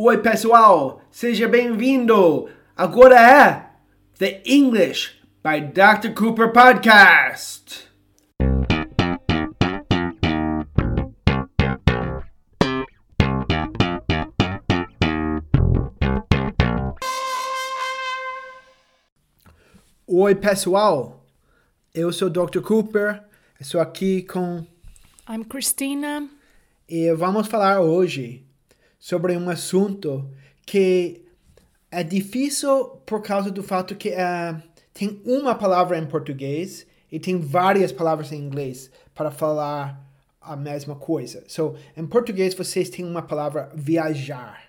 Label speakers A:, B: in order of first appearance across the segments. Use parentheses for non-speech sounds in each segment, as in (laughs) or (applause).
A: Oi, pessoal, seja bem-vindo. Agora é The English by Dr. Cooper Podcast. Oi, pessoal. Eu sou Dr. Cooper. Estou aqui com
B: I'm Christina.
A: e vamos falar hoje sobre um assunto que é difícil por causa do fato que eh, tem uma palavra em português e tem várias palavras em inglês para falar a mesma coisa. So, em português vocês têm uma palavra viajar.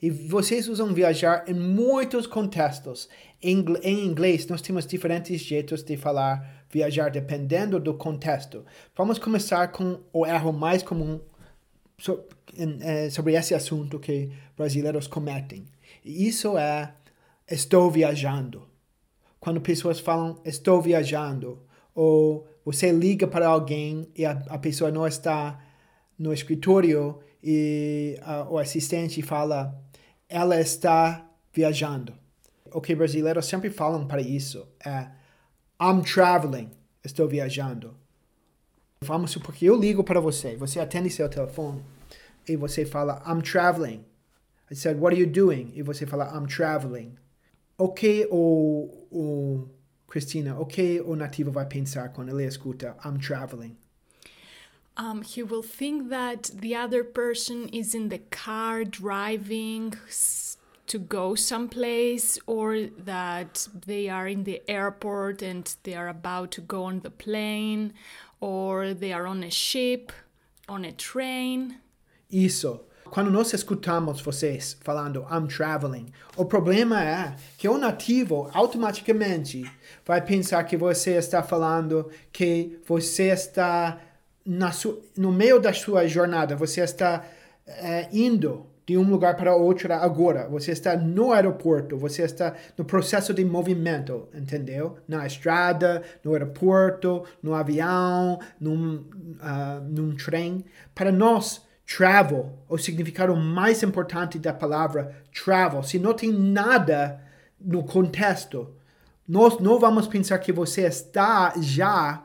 A: E vocês usam viajar em muitos contextos. Em em inglês, nós temos diferentes jeitos de falar viajar dependendo do contexto. Vamos começar com o erro mais comum so- eh, sobre esse assunto que brasileiros cometem. E isso é estou viajando. Quando pessoas falam estou viajando, ou você liga para alguém e a, a pessoa não está no escritório e ah, o assistente fala ela está viajando. O que brasileiros sempre falam para isso é I'm traveling, estou viajando. Vamos supor que eu ligo para você, você atende seu telefone e você fala I'm traveling. I said, what are you doing? E você fala I'm traveling. O que o, o Cristina, o que o nativo vai pensar quando ele escuta I'm traveling?
B: Um, he will think that the other person is in the car driving to go someplace, or that they are in the airport and they are about to go on the plane, or they are on a ship, on a train.
A: Isso. Quando nós escutamos vocês falando I'm traveling, o problema é que o nativo automaticamente vai pensar que você está falando que você está na su- no meio da sua jornada, você está eh, indo de um lugar para outro agora, você está no aeroporto, você está no processo de movimento, entendeu? Na estrada, no aeroporto, no avião, num, ah, num trem. Para nós, travel, o significado mais importante da palavra travel, se não tem nada no contexto, nós não vamos pensar que você está já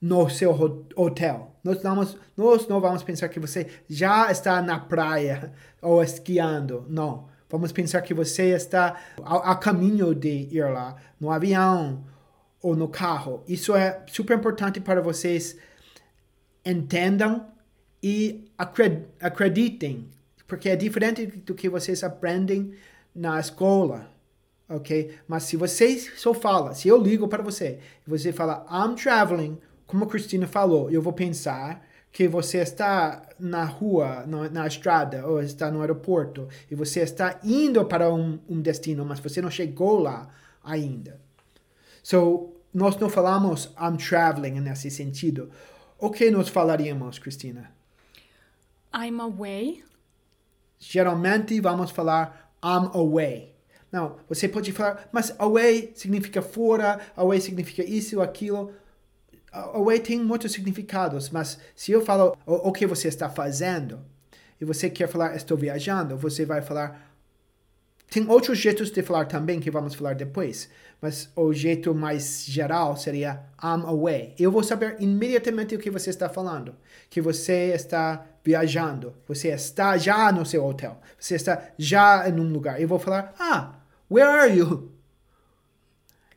A: no seu ho- hotel. Nós, vamos, nós não vamos pensar que você já está na praia ou esquiando. Não. Vamos pensar que você está a, caminho de ir lá, no avião ou no carro. Isso é super importante para vocês entendam e acre- acreditem, porque é diferente do que vocês aprendem na escola, ok? Mas se vocês só fala, se eu ligo para você e você fala I'm traveling, como a Cristina falou, eu vou pensar que você está na rua, no- na estrada, ou está no aeroporto, e você está indo para um, um destino, mas você não chegou lá ainda. So, nós não falamos I'm traveling nesse sentido. O que nós falaríamos, Cristina?
B: I'm away.
A: Geralmente vamos falar I'm away. Não, você pode falar, mas away significa fora, away significa isso, aquilo. Away tem muitos significados, mas se eu falo o, o que você está fazendo e você quer falar estou viajando, você vai falar. Tem outros jeitos de falar também que vamos falar depois, mas o jeito mais geral seria I'm away. Eu vou saber imediatamente o que você está falando, que você está viajando, você está já no seu hotel, você está já em um lugar. Eu vou falar, ah, where are you?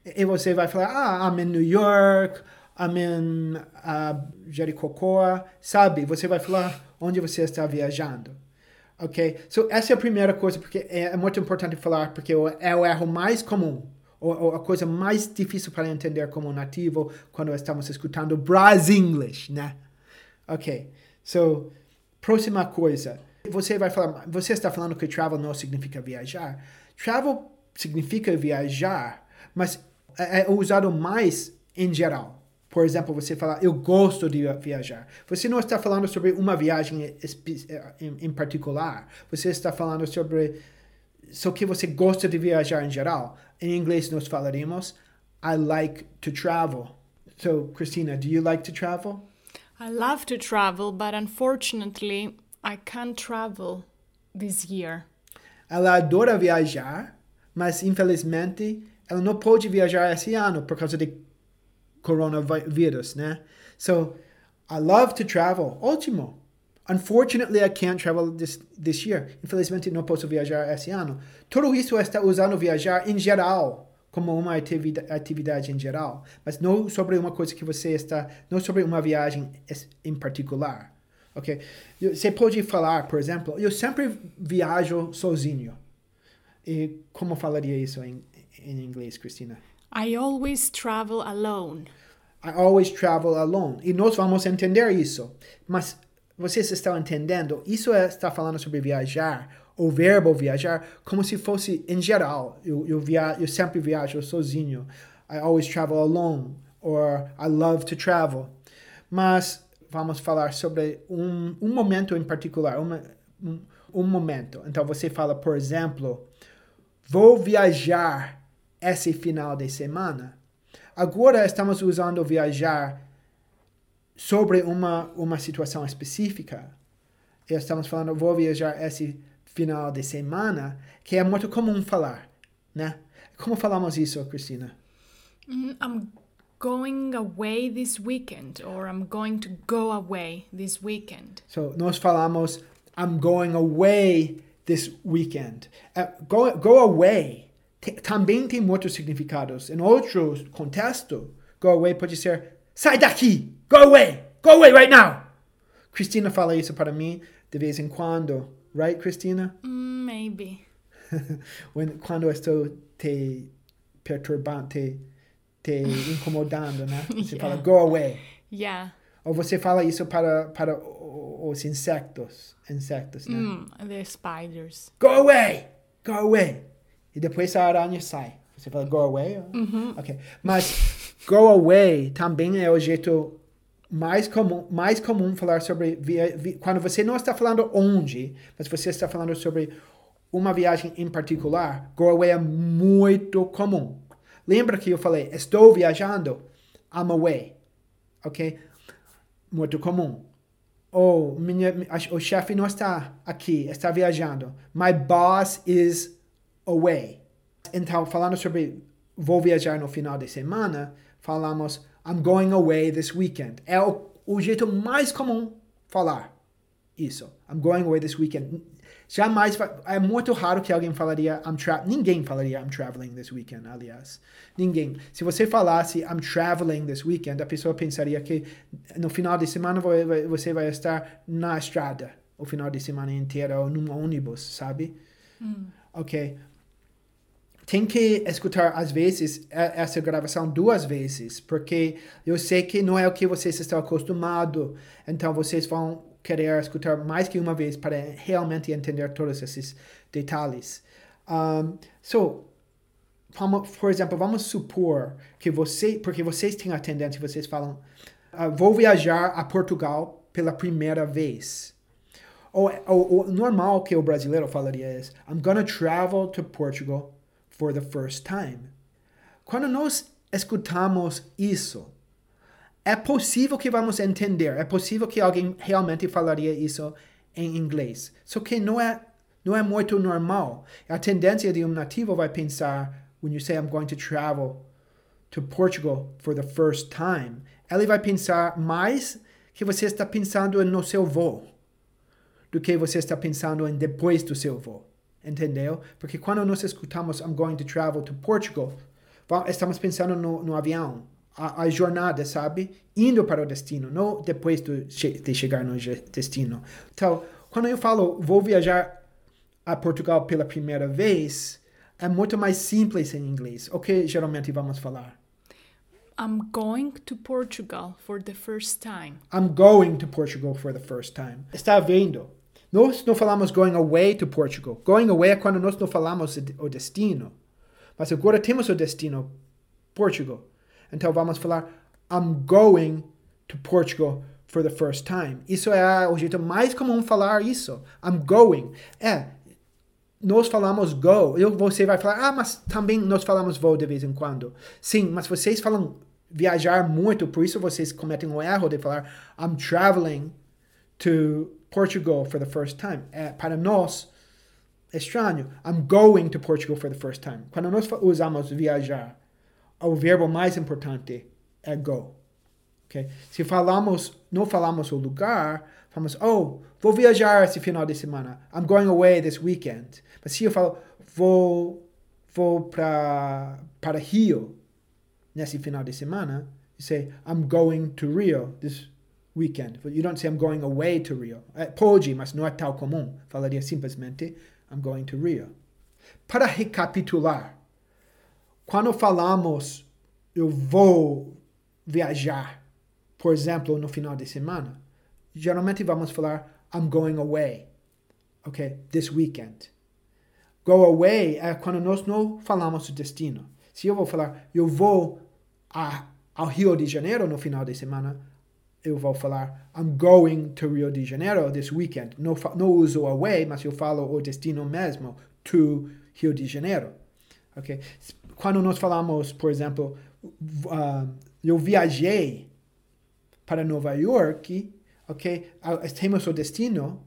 A: E você vai falar, ah, I'm in New York, In uh, Jericocoa, sabe? Você vai falar onde você está viajando. Ok? So, essa é a primeira coisa, porque é, é muito importante falar, porque é o erro mais comum, ou, ou a coisa mais difícil para entender como nativo quando estamos escutando Brasinglish, né? Ok. So, próxima coisa. Você vai falar, você está falando que travel não significa viajar. Travel significa viajar, mas é, é usado mais em geral. Por exemplo, você fala, eu gosto de viajar. Você não está falando sobre uma viagem espe- em, particular. Você está falando sobre só que você gosta de viajar em geral. Em inglês nós falaríamos, I like to travel. So, Christina, do you like to travel?
B: I love to travel, but unfortunately, I can't travel this year.
A: ela adora viajar, mas infelizmente ela não pode viajar esse ano por causa de coronavirus, né? So, I love to travel. Ótimo. Unfortunately, I can't travel this, this year. Infelizmente, não posso viajar esse ano. Tudo isso está usando viajar em geral, como uma atividade, atividade em geral, mas não sobre uma coisa que você está, não sobre uma viagem em particular. Ok? Você pode falar, por exemplo, eu sempre viajo sozinho. E como falaria isso em, em inglês, Cristina?
B: I always travel alone.
A: I always travel alone. E nós vamos entender isso. Mas vocês estão entendendo? Isso é, está falando sobre viajar, o verbo viajar, como se fosse em geral. Eu, eu, via, eu sempre viajo sozinho. I always travel alone. Or I love to travel. Mas vamos falar sobre um, um momento em particular. Uma, um, um momento. Então você fala, por exemplo, vou viajar esse final de semana. Agora estamos usando viajar sobre uma, uma situação específica. E estamos falando, vou viajar esse final de semana, que é muito comum falar, né? Como falamos isso, Cristina?
B: Mm, I'm going away this weekend, or I'm going to go away this weekend.
A: So, nós falamos, I'm going away this weekend. Uh, go, go away também tem muitos significados. Em outro contexto, go away pode ser sai daqui, go away, go away right now. Cristina fala isso para mim de vez em quando, right, Cristina?
B: Mm, maybe. (laughs)
A: When, quando estou te perturbando, te, te (laughs) incomodando, né? Você yeah. fala go away.
B: Yeah.
A: Ou você fala isso para, para os insectos, insectos, né?
B: Mm, the spiders.
A: Go away, go away. E depois a aranha sai. Você fala go away?
B: Uhum.
A: Ok. Mas go away também é o jeito mais comum, mais comum falar sobre via, via, quando você não está falando onde, mas você está falando sobre uma viagem em particular. Go away é muito comum. Lembra que eu falei, estou viajando? I'm away. Ok? Muito comum. Ou minha, o chefe não está aqui, está viajando. My boss is away. Então, falando sobre vou viajar no final de semana, falamos I'm going away this weekend. É o, o jeito mais comum falar isso. I'm going away this weekend. Jamais é muito raro que alguém falaria I'm tra ninguém falaria I'm traveling this weekend, aliás. Ninguém. Se você falasse I'm traveling this weekend, a pessoa pensaria que no final de semana você vai estar na estrada o final de semana inteiro ou num ônibus, sabe?
B: Mm.
A: Ok tem que escutar às vezes essa gravação duas vezes, porque eu sei que não é o que vocês estão acostumados, então vocês vão querer escutar mais que uma vez para realmente entender todos esses detalhes. Um, so, vamos, por exemplo, vamos supor que você, porque vocês têm a tendência, vocês falam, uh, vou viajar a Portugal pela primeira vez. Ou, o normal que o brasileiro falaria é, I'm gonna travel to Portugal for the first time. Quando nós escutamos isso, é possível que vamos entender, é possível que alguém realmente falaria isso em inglês. Só que não é, não é muito normal. A tendência de um nativo vai pensar, when you say I'm going to travel to Portugal for the first time, ele vai pensar mais que você está pensando no seu voo do que você está pensando em depois do seu voo entendeu? Porque quando nós escutamos I'm going to travel to Portugal, estamos pensando no, no avião, a, a, jornada, sabe? Indo para o destino, não depois do, de chegar no destino. Então, quando eu falo vou viajar a Portugal pela primeira vez, é muito mais simples em inglês. O que geralmente vamos falar?
B: I'm going to Portugal for the first time.
A: I'm going to Portugal for the first time. Está vendo? Nós não falamos going away to Portugal. Going away é quando nós não falamos o destino. Mas agora temos o destino, Portugal. Então vamos falar I'm going to Portugal for the first time. Isso é o jeito mais comum falar isso. I'm going. É, nós falamos go. Eu, você vai falar, ah, mas também nós falamos vou de vez em quando. Sim, mas vocês falam viajar muito, por isso vocês cometem o erro de falar I'm traveling to Portugal for the first time. É, para nós, estranho. I'm going to Portugal for the first time. Quando nós usamos viajar, o verbo mais importante é go. Okay? Se falamos, não falamos o lugar, falamos, oh, vou viajar esse final de semana. I'm going away this weekend. Mas se eu falo, vou, vou para para Rio nesse final de semana, you say, I'm going to Rio this weekend. You don't say, I'm going away to Rio. É, pode, mas não é tal comum. Falaria simplesmente, I'm going to Rio. Para recapitular, quando falamos eu vou viajar, por exemplo, no final de semana, geralmente vamos falar I'm going away. Ok? This weekend. Go away é quando nós não falamos o destino. Se eu vou falar eu vou a, ao Rio de Janeiro no final de semana, eu vou falar I'm going to Rio de Janeiro this weekend. Não, não uso away, mas eu falo o destino mesmo, to Rio de Janeiro. Ok? Quando nós falamos, por exemplo, uh, eu viajei para Nova York, ok? Uh, temos o destino,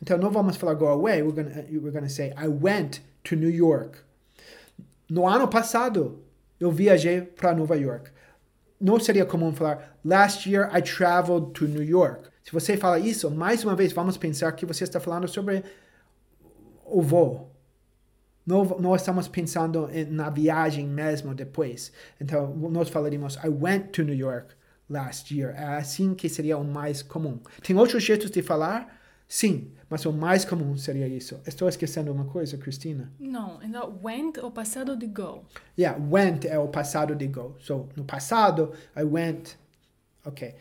A: então não vamos falar go away, we're gonna, we're gonna say I went to New York. No ano passado, eu viajei para Nova York não seria comum falar last year I traveled to New York. Se você fala isso, mais uma vez vamos pensar que você está falando sobre o voo. Não, não estamos pensando na viagem mesmo depois. Então, nós falaríamos I went to New York last year. É assim que seria o mais comum. Tem outros jeitos de falar? Sim, mas o mais comum seria isso. Estou esquecendo uma coisa, Cristina?
B: Não, então went é o passado de go.
A: Yeah, went é o passado de go. So, no passado, I went. Ok.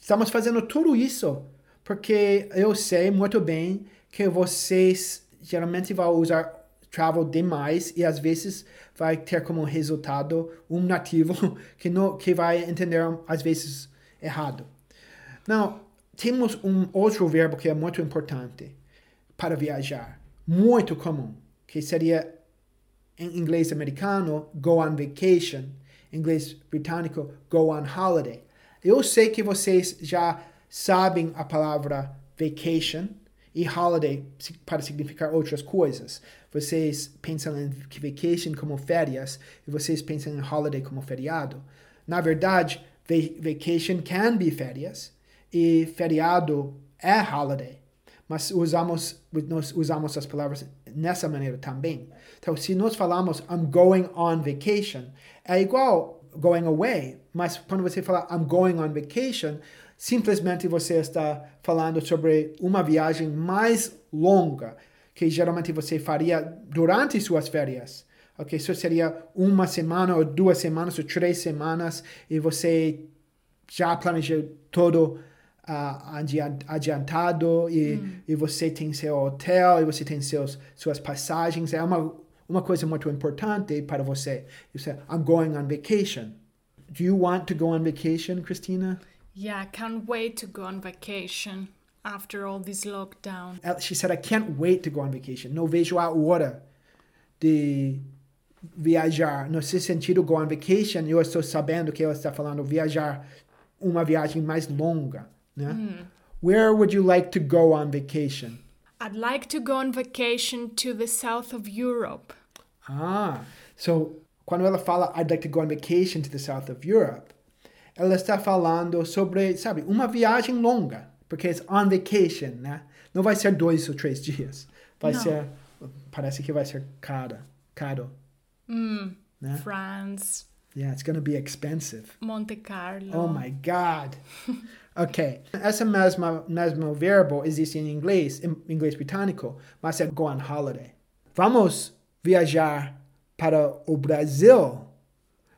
A: Estamos fazendo tudo isso porque eu sei muito bem que vocês geralmente vão usar travel demais e às vezes vai ter como resultado um nativo (laughs) que não que vai entender às vezes errado. Não, temos um outro verbo que é muito importante para viajar, muito comum, que seria em inglês americano go on vacation, em inglês britânico go on holiday. Eu sei que vocês já sabem a palavra vacation e holiday para significar outras coisas. Vocês pensam em vacation como férias e vocês pensam em holiday como feriado. Na verdade, vacation can be férias e feriado é holiday. Mas usamos, nós usamos as palavras nessa maneira também. Então, se nós falamos I'm going on vacation, é igual going away, mas quando você fala I'm going on vacation, simplesmente você está falando sobre uma viagem mais longa, que geralmente você faria durante suas férias. Ok, isso seria uma semana ou duas semanas ou três semanas e você já planejou todo uh, adiantado e, hum. e você tem seu hotel e você tem seus, suas passagens. É uma, uma coisa muito importante para você. You say, I'm going on vacation. Do you want to go on vacation, Christina?
B: Yeah, I can't wait to go on vacation after all this lockdown.
A: She said, I can't wait to go on vacation. Não vejo a hora de viajar. No sentido, go on vacation, eu estou sabendo que ela está falando viajar uma viagem mais longa. Né? Mm. Where would you like to go on vacation?
B: I'd like to go on vacation to the south of Europe.
A: Ah, so quando ela fala I'd like to go on vacation to the south of Europe, ela está falando sobre, sabe, uma viagem longa, porque é on vacation, né? Não vai ser dois ou três dias. Vai Não. ser, parece que vai ser caro, caro.
B: Mm, né? France.
A: Yeah, it's going to be expensive.
B: Monte Carlo.
A: Oh my God. (laughs) ok. Essa mesma, mesmo verbo existe em inglês, em inglês britânico, mas é go on holiday. Vamos viajar para o Brasil.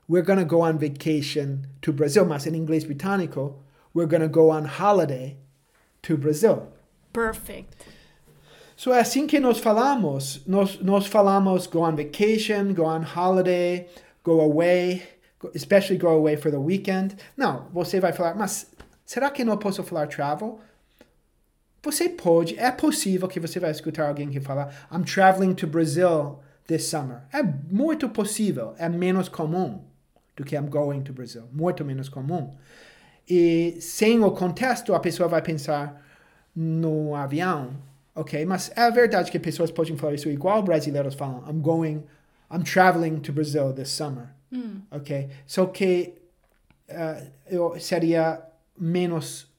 A: We're going to go on vacation to Brazil, mas em inglês britânico, we're going to go on holiday to Brazil.
B: Perfect.
A: So é assim que nós falamos. Nós, nós falamos go on vacation, go on holiday, go away, especially go away for the weekend. Não, você vai falar, mas será que não posso falar travel? Você pode, é possível que você vai escutar alguém que fala I'm traveling to Brazil this summer. É muito possível, é menos comum do que I'm going to Brazil, muito menos comum. E sem o contexto, a pessoa vai pensar no avião, Ok? Mas é verdade que pessoas podem falar isso igual brasileiros falam. I'm going, I'm traveling to Brazil this summer. Ok? Só que uh, eu seria menos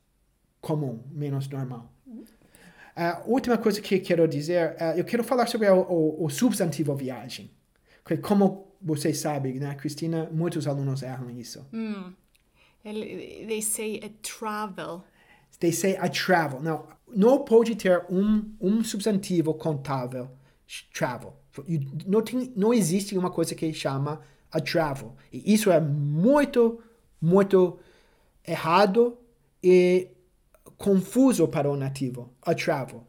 A: comum, menos normal. A última coisa que quero dizer, uh, eu quero falar sobre o, o, o substantivo viagem. Porque como vocês sabem, né, Cristina, muitos alunos erram isso.
B: Ele- They say a travel.
A: They say a travel. Não, não pode ter um, um substantivo contável, travel. You- Não, tem, não existe uma coisa que chama a travel. E isso é muito, muito errado e confuso para o nativo. A travel.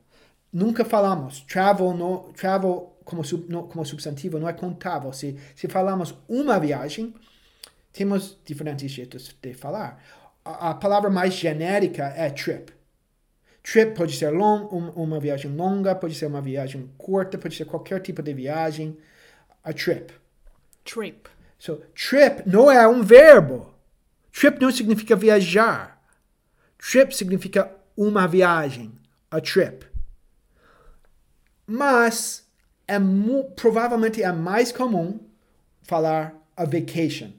A: Nunca falamos travel, no, travel como, sub, no, como substantivo não é contável. Se, se falamos uma viagem, temos diferentes jeitos de falar. A, a palavra mais genérica é trip. Trip pode ser long, um- uma viagem longa, pode ser uma viagem curta, pode ser qualquer tipo de viagem. A trip.
B: Trip.
A: So, trip não é um verbo. Trip não significa viajar. Trip significa uma viagem. A trip. Mas é provavelmente é mais comum falar a vacation.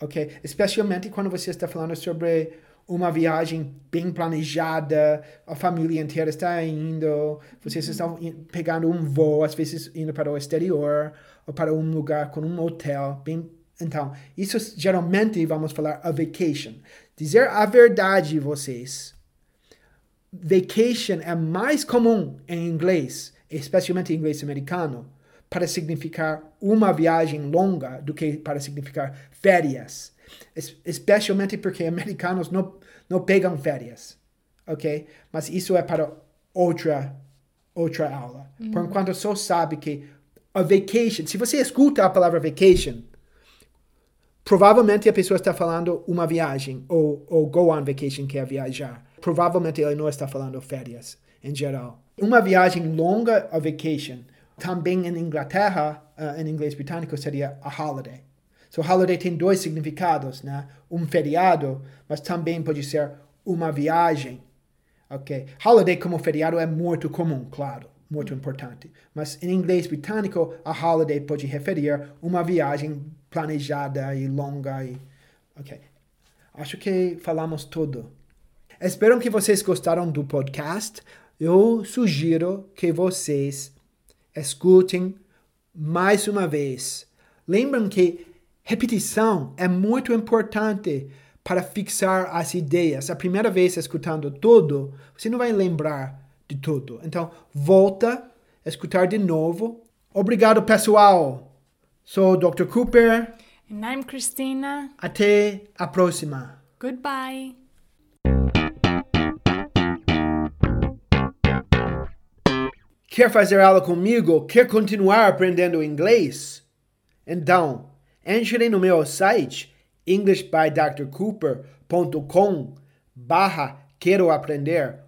A: Ok? Especialmente quando você está falando sobre uma viagem bem planejada, a família inteira está indo, vocês estão i- pegando um voo, às vezes indo para o exterior, ou para um lugar com um hotel. Bem, então, isso geralmente vamos falar a vacation. Dizer a verdade, vocês, vacation é mais comum em inglês, especialmente em inglês americano, para significar uma viagem longa do que para significar férias. Es- Especialmente porque americanos não, não pegam férias, ok? Mas isso é para outra, outra aula. Por enquanto, só sabe que a vacation, se você escuta a palavra vacation, Provavelmente a pessoa está falando uma viagem, ou, ou go on vacation, que é viajar. Provavelmente ele não está falando férias, em geral. Uma viagem longa, a vacation. Também em Inglaterra, uh, em inglês britânico, seria a holiday. So, holiday tem dois significados, né? Um feriado, mas também pode ser uma viagem. Ok? Holiday como feriado é muito comum, claro, muito importante. Mas em inglês britânico, a holiday pode referir uma viagem planejada e longa. E... Ok. Acho que falamos tudo. Espero que vocês gostaram do podcast. Eu sugiro que vocês escutem mais uma vez. Lembrem que repetição é muito importante para fixar as ideias. A primeira vez escutando tudo, você não vai lembrar de tudo. Então, volta, escutar de novo. Obrigado, pessoal. Sou o Dr. Cooper.
B: And I'm Christina.
A: Até a próxima.
B: Goodbye.
A: Quer fazer aula comigo? Quer continuar aprendendo inglês? Então, entre no meu site englishbydrcooper.com barra quero aprender